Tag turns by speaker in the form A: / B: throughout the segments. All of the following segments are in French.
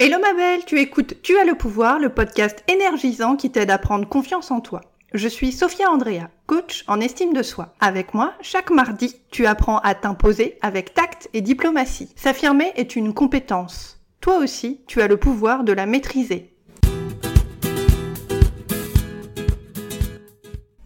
A: Hello ma belle, tu écoutes Tu as le pouvoir, le podcast énergisant qui t'aide à prendre confiance en toi. Je suis Sophia Andrea, coach en estime de soi. Avec moi, chaque mardi, tu apprends à t'imposer avec tact et diplomatie. S'affirmer est une compétence. Toi aussi, tu as le pouvoir de la maîtriser.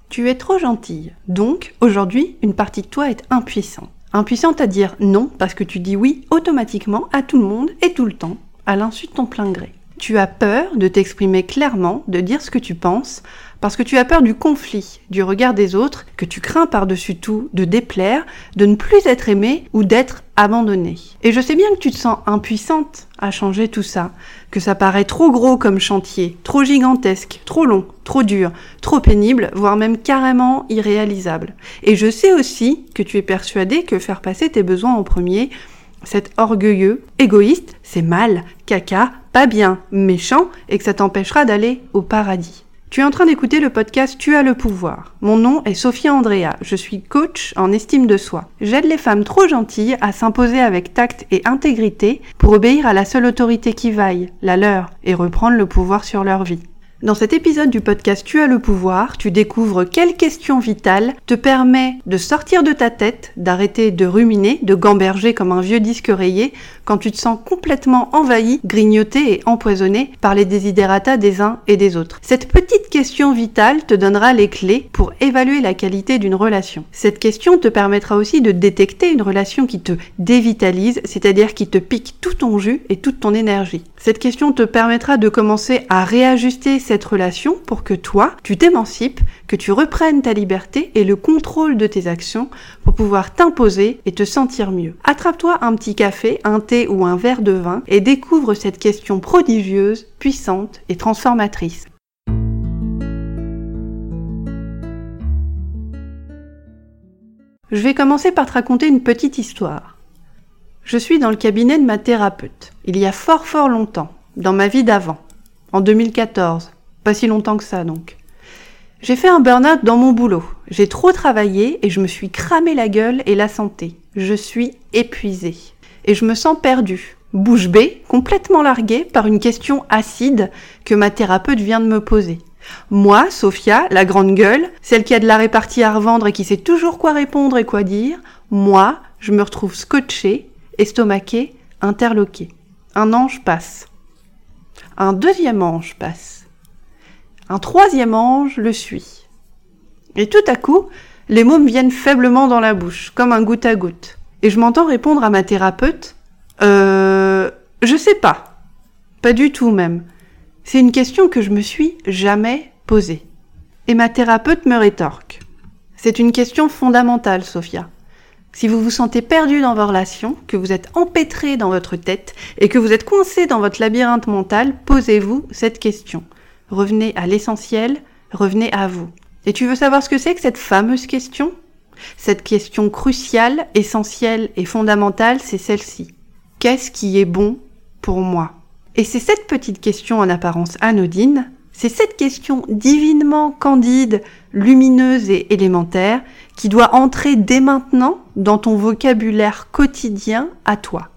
A: Tu es trop gentille. Donc, aujourd'hui, une partie de toi est impuissante. Impuissante à dire non parce que tu dis oui automatiquement à tout le monde et tout le temps à l'insu de ton plein gré. Tu as peur de t'exprimer clairement, de dire ce que tu penses, parce que tu as peur du conflit, du regard des autres, que tu crains par-dessus tout de déplaire, de ne plus être aimé ou d'être abandonné. Et je sais bien que tu te sens impuissante à changer tout ça, que ça paraît trop gros comme chantier, trop gigantesque, trop long, trop dur, trop pénible, voire même carrément irréalisable. Et je sais aussi que tu es persuadé que faire passer tes besoins en premier, c'est orgueilleux, égoïste, c'est mal, caca, pas bien, méchant, et que ça t'empêchera d'aller au paradis. Tu es en train d'écouter le podcast Tu as le pouvoir. Mon nom est Sophia Andrea, je suis coach en estime de soi. J'aide les femmes trop gentilles à s'imposer avec tact et intégrité pour obéir à la seule autorité qui vaille, la leur, et reprendre le pouvoir sur leur vie. Dans cet épisode du podcast Tu as le pouvoir, tu découvres quelle question vitale te permet de sortir de ta tête, d'arrêter de ruminer, de gamberger comme un vieux disque rayé quand tu te sens complètement envahi, grignoté et empoisonné par les désidératas des uns et des autres. Cette petite question vitale te donnera les clés pour évaluer la qualité d'une relation. Cette question te permettra aussi de détecter une relation qui te dévitalise, c'est-à-dire qui te pique tout ton jus et toute ton énergie. Cette question te permettra de commencer à réajuster cette relation pour que toi, tu t'émancipes, que tu reprennes ta liberté et le contrôle de tes actions pour pouvoir t'imposer et te sentir mieux. Attrape-toi un petit café, un thé ou un verre de vin et découvre cette question prodigieuse, puissante et transformatrice. Je vais commencer par te raconter une petite histoire. Je suis dans le cabinet de ma thérapeute, il y a fort fort longtemps, dans ma vie d'avant, en 2014, pas si longtemps que ça donc. J'ai fait un burn-out dans mon boulot. J'ai trop travaillé et je me suis cramé la gueule et la santé. Je suis épuisée. Et je me sens perdue, bouche bée, complètement larguée par une question acide que ma thérapeute vient de me poser. Moi, Sophia, la grande gueule, celle qui a de la répartie à revendre et qui sait toujours quoi répondre et quoi dire, moi, je me retrouve scotchée, estomaquée, interloquée. Un ange passe. Un deuxième ange passe. Un troisième ange le suit. Et tout à coup, les mots me viennent faiblement dans la bouche, comme un goutte à goutte. Et je m'entends répondre à ma thérapeute Euh. Je sais pas. Pas du tout même. C'est une question que je me suis jamais posée. Et ma thérapeute me rétorque. C'est une question fondamentale, Sophia. Si vous vous sentez perdu dans vos relations, que vous êtes empêtré dans votre tête et que vous êtes coincé dans votre labyrinthe mental, posez-vous cette question. Revenez à l'essentiel, revenez à vous. Et tu veux savoir ce que c'est que cette fameuse question? Cette question cruciale, essentielle et fondamentale, c'est celle-ci. Qu'est-ce qui est bon pour moi? Et c'est cette petite question en apparence anodine, c'est cette question divinement candide, lumineuse et élémentaire qui doit entrer dès maintenant dans ton vocabulaire quotidien à toi.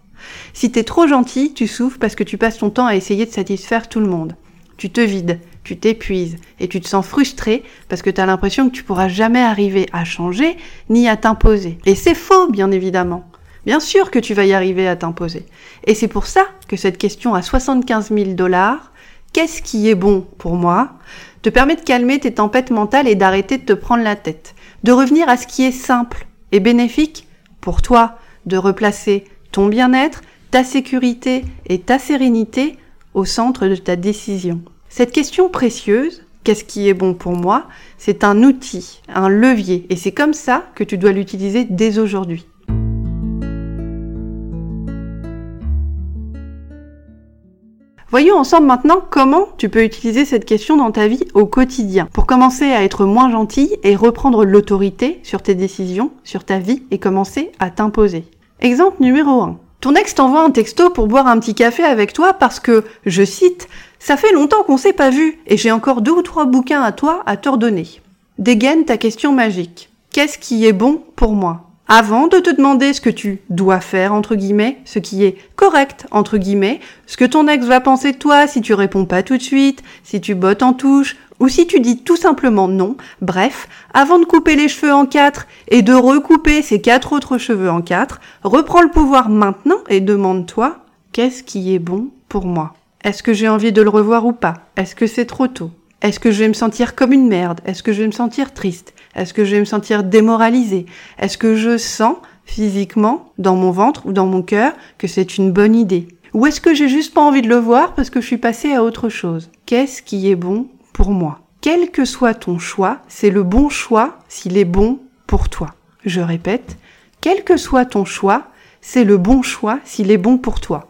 A: Si t'es trop gentil, tu souffres parce que tu passes ton temps à essayer de satisfaire tout le monde. Tu te vides, tu t'épuises et tu te sens frustré parce que tu as l'impression que tu pourras jamais arriver à changer ni à t'imposer. Et c'est faux, bien évidemment. Bien sûr que tu vas y arriver à t'imposer. Et c'est pour ça que cette question à 75 000 dollars, qu'est-ce qui est bon pour moi, te permet de calmer tes tempêtes mentales et d'arrêter de te prendre la tête, de revenir à ce qui est simple et bénéfique pour toi, de replacer ton bien-être, ta sécurité et ta sérénité au centre de ta décision. Cette question précieuse, qu'est-ce qui est bon pour moi, c'est un outil, un levier, et c'est comme ça que tu dois l'utiliser dès aujourd'hui. Voyons ensemble maintenant comment tu peux utiliser cette question dans ta vie au quotidien pour commencer à être moins gentil et reprendre l'autorité sur tes décisions, sur ta vie et commencer à t'imposer. Exemple numéro 1. Ton ex t'envoie un texto pour boire un petit café avec toi parce que, je cite, ça fait longtemps qu'on s'est pas vu et j'ai encore deux ou trois bouquins à toi à te redonner. Dégaine ta question magique. Qu'est-ce qui est bon pour moi? Avant de te demander ce que tu dois faire, entre guillemets, ce qui est correct, entre guillemets, ce que ton ex va penser de toi si tu réponds pas tout de suite, si tu bottes en touche, ou si tu dis tout simplement non, bref, avant de couper les cheveux en quatre et de recouper ces quatre autres cheveux en quatre, reprends le pouvoir maintenant et demande-toi qu'est-ce qui est bon pour moi? Est-ce que j'ai envie de le revoir ou pas? Est-ce que c'est trop tôt? Est-ce que je vais me sentir comme une merde? Est-ce que je vais me sentir triste? Est-ce que je vais me sentir démoralisée? Est-ce que je sens physiquement, dans mon ventre ou dans mon cœur, que c'est une bonne idée? Ou est-ce que j'ai juste pas envie de le voir parce que je suis passée à autre chose? Qu'est-ce qui est bon pour moi? Quel que soit ton choix, c'est le bon choix s'il est bon pour toi. Je répète, quel que soit ton choix, c'est le bon choix s'il est bon pour toi.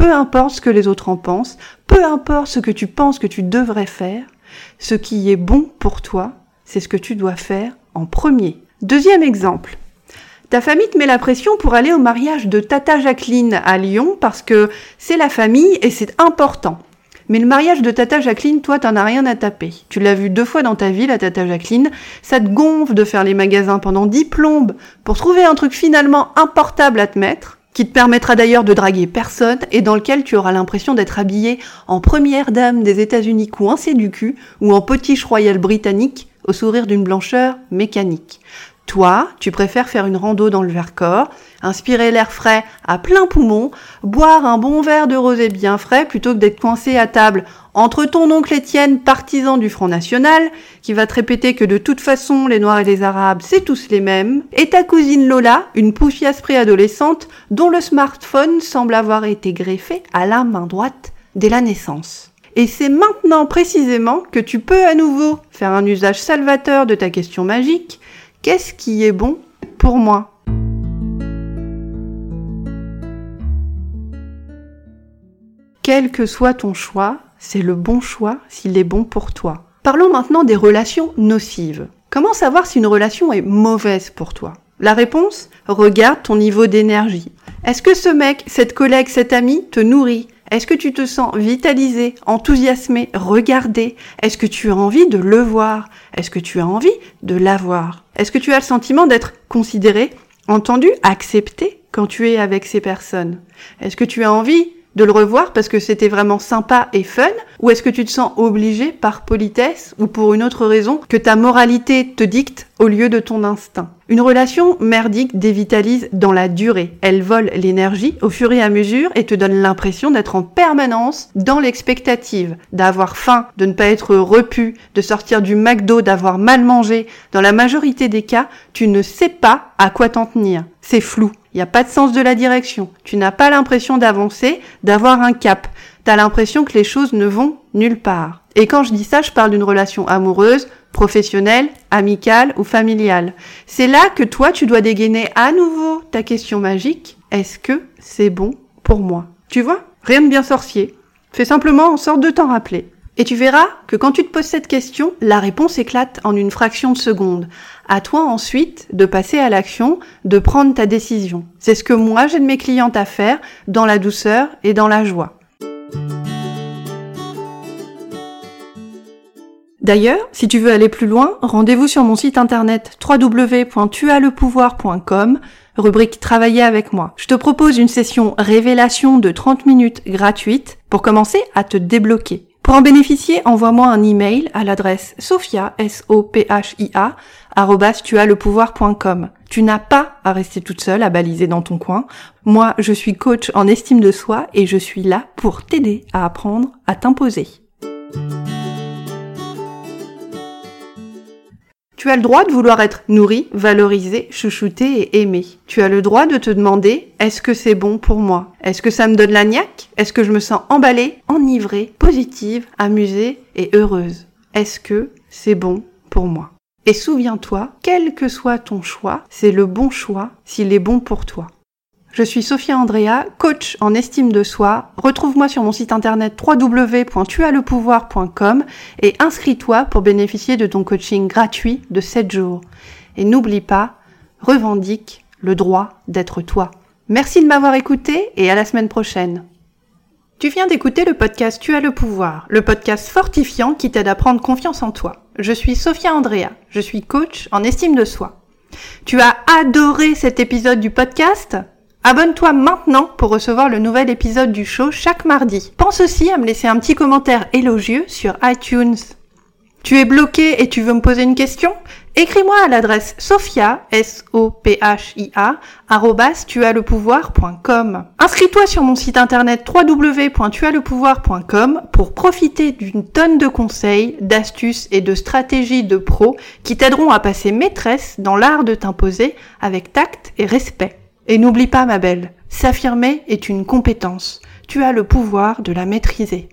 A: Peu importe ce que les autres en pensent, peu importe ce que tu penses que tu devrais faire, ce qui est bon pour toi, c'est ce que tu dois faire en premier. Deuxième exemple. Ta famille te met la pression pour aller au mariage de Tata Jacqueline à Lyon parce que c'est la famille et c'est important. Mais le mariage de Tata Jacqueline, toi, t'en as rien à taper. Tu l'as vu deux fois dans ta vie, la Tata Jacqueline. Ça te gonfle de faire les magasins pendant dix plombes pour trouver un truc finalement importable à te mettre, qui te permettra d'ailleurs de draguer personne et dans lequel tu auras l'impression d'être habillé en première dame des États-Unis coincée du cul ou en potiche royale britannique au sourire d'une blancheur mécanique. Toi, tu préfères faire une rando dans le Vercors, inspirer l'air frais à plein poumon, boire un bon verre de rosé bien frais plutôt que d'être coincé à table entre ton oncle Étienne, partisan du Front National, qui va te répéter que de toute façon les Noirs et les Arabes c'est tous les mêmes, et ta cousine Lola, une poufiasse préadolescente dont le smartphone semble avoir été greffé à la main droite dès la naissance. Et c'est maintenant précisément que tu peux à nouveau faire un usage salvateur de ta question magique Qu'est-ce qui est bon pour moi Quel que soit ton choix, c'est le bon choix s'il est bon pour toi. Parlons maintenant des relations nocives. Comment savoir si une relation est mauvaise pour toi? La réponse Regarde ton niveau d'énergie. Est-ce que ce mec, cette collègue, cet ami te nourrit? Est-ce que tu te sens vitalisé, enthousiasmé, regardé Est-ce que tu as envie de le voir? Est-ce que tu as envie de l'avoir? Est-ce que tu as le sentiment d'être considéré, entendu, accepté quand tu es avec ces personnes? Est-ce que tu as envie de le revoir parce que c'était vraiment sympa et fun Ou est-ce que tu te sens obligé par politesse ou pour une autre raison que ta moralité te dicte au lieu de ton instinct? Une relation merdique dévitalise dans la durée. Elle vole l'énergie au fur et à mesure et te donne l'impression d'être en permanence dans l'expectative, d'avoir faim, de ne pas être repu, de sortir du McDo, d'avoir mal mangé. Dans la majorité des cas, tu ne sais pas à quoi t'en tenir. C'est flou. Il n'y a pas de sens de la direction. Tu n'as pas l'impression d'avancer, d'avoir un cap. Tu as l'impression que les choses ne vont nulle part. Et quand je dis ça, je parle d'une relation amoureuse, professionnelle, amicale ou familiale. C'est là que toi, tu dois dégainer à nouveau ta question magique. Est-ce que c'est bon pour moi? Tu vois? Rien de bien sorcier. Fais simplement en sorte de t'en rappeler. Et tu verras que quand tu te poses cette question, la réponse éclate en une fraction de seconde. À toi ensuite de passer à l'action, de prendre ta décision. C'est ce que moi j'ai de mes clientes à faire dans la douceur et dans la joie. D'ailleurs, si tu veux aller plus loin, rendez-vous sur mon site internet www.tuaslepouvoir.com, rubrique Travailler avec moi. Je te propose une session révélation de 30 minutes gratuite pour commencer à te débloquer. Pour en bénéficier, envoie-moi un email à l'adresse sophia, Tu n'as pas à rester toute seule à baliser dans ton coin. Moi, je suis coach en estime de soi et je suis là pour t'aider à apprendre à t'imposer. Tu as le droit de vouloir être nourri, valorisé, chouchouté et aimé. Tu as le droit de te demander est-ce que c'est bon pour moi? Est-ce que ça me donne la niaque? Est-ce que je me sens emballée, enivrée, positive, amusée et heureuse? Est-ce que c'est bon pour moi? Et souviens-toi, quel que soit ton choix, c'est le bon choix s'il est bon pour toi. Je suis Sophia Andrea, coach en estime de soi. Retrouve-moi sur mon site internet www.tuaslepouvoir.com et inscris-toi pour bénéficier de ton coaching gratuit de 7 jours. Et n'oublie pas, revendique le droit d'être toi. Merci de m'avoir écouté et à la semaine prochaine. Tu viens d'écouter le podcast Tu as le pouvoir, le podcast fortifiant qui t'aide à prendre confiance en toi. Je suis Sophia Andrea, je suis coach en estime de soi. Tu as adoré cet épisode du podcast? Abonne-toi maintenant pour recevoir le nouvel épisode du show chaque mardi. Pense aussi à me laisser un petit commentaire élogieux sur iTunes. Tu es bloqué et tu veux me poser une question? Écris-moi à l'adresse sophia, s o p h i a Inscris-toi sur mon site internet www.tuaslepouvoir.com pour profiter d'une tonne de conseils, d'astuces et de stratégies de pros qui t'aideront à passer maîtresse dans l'art de t'imposer avec tact et respect. Et n'oublie pas ma belle, s'affirmer est une compétence. Tu as le pouvoir de la maîtriser.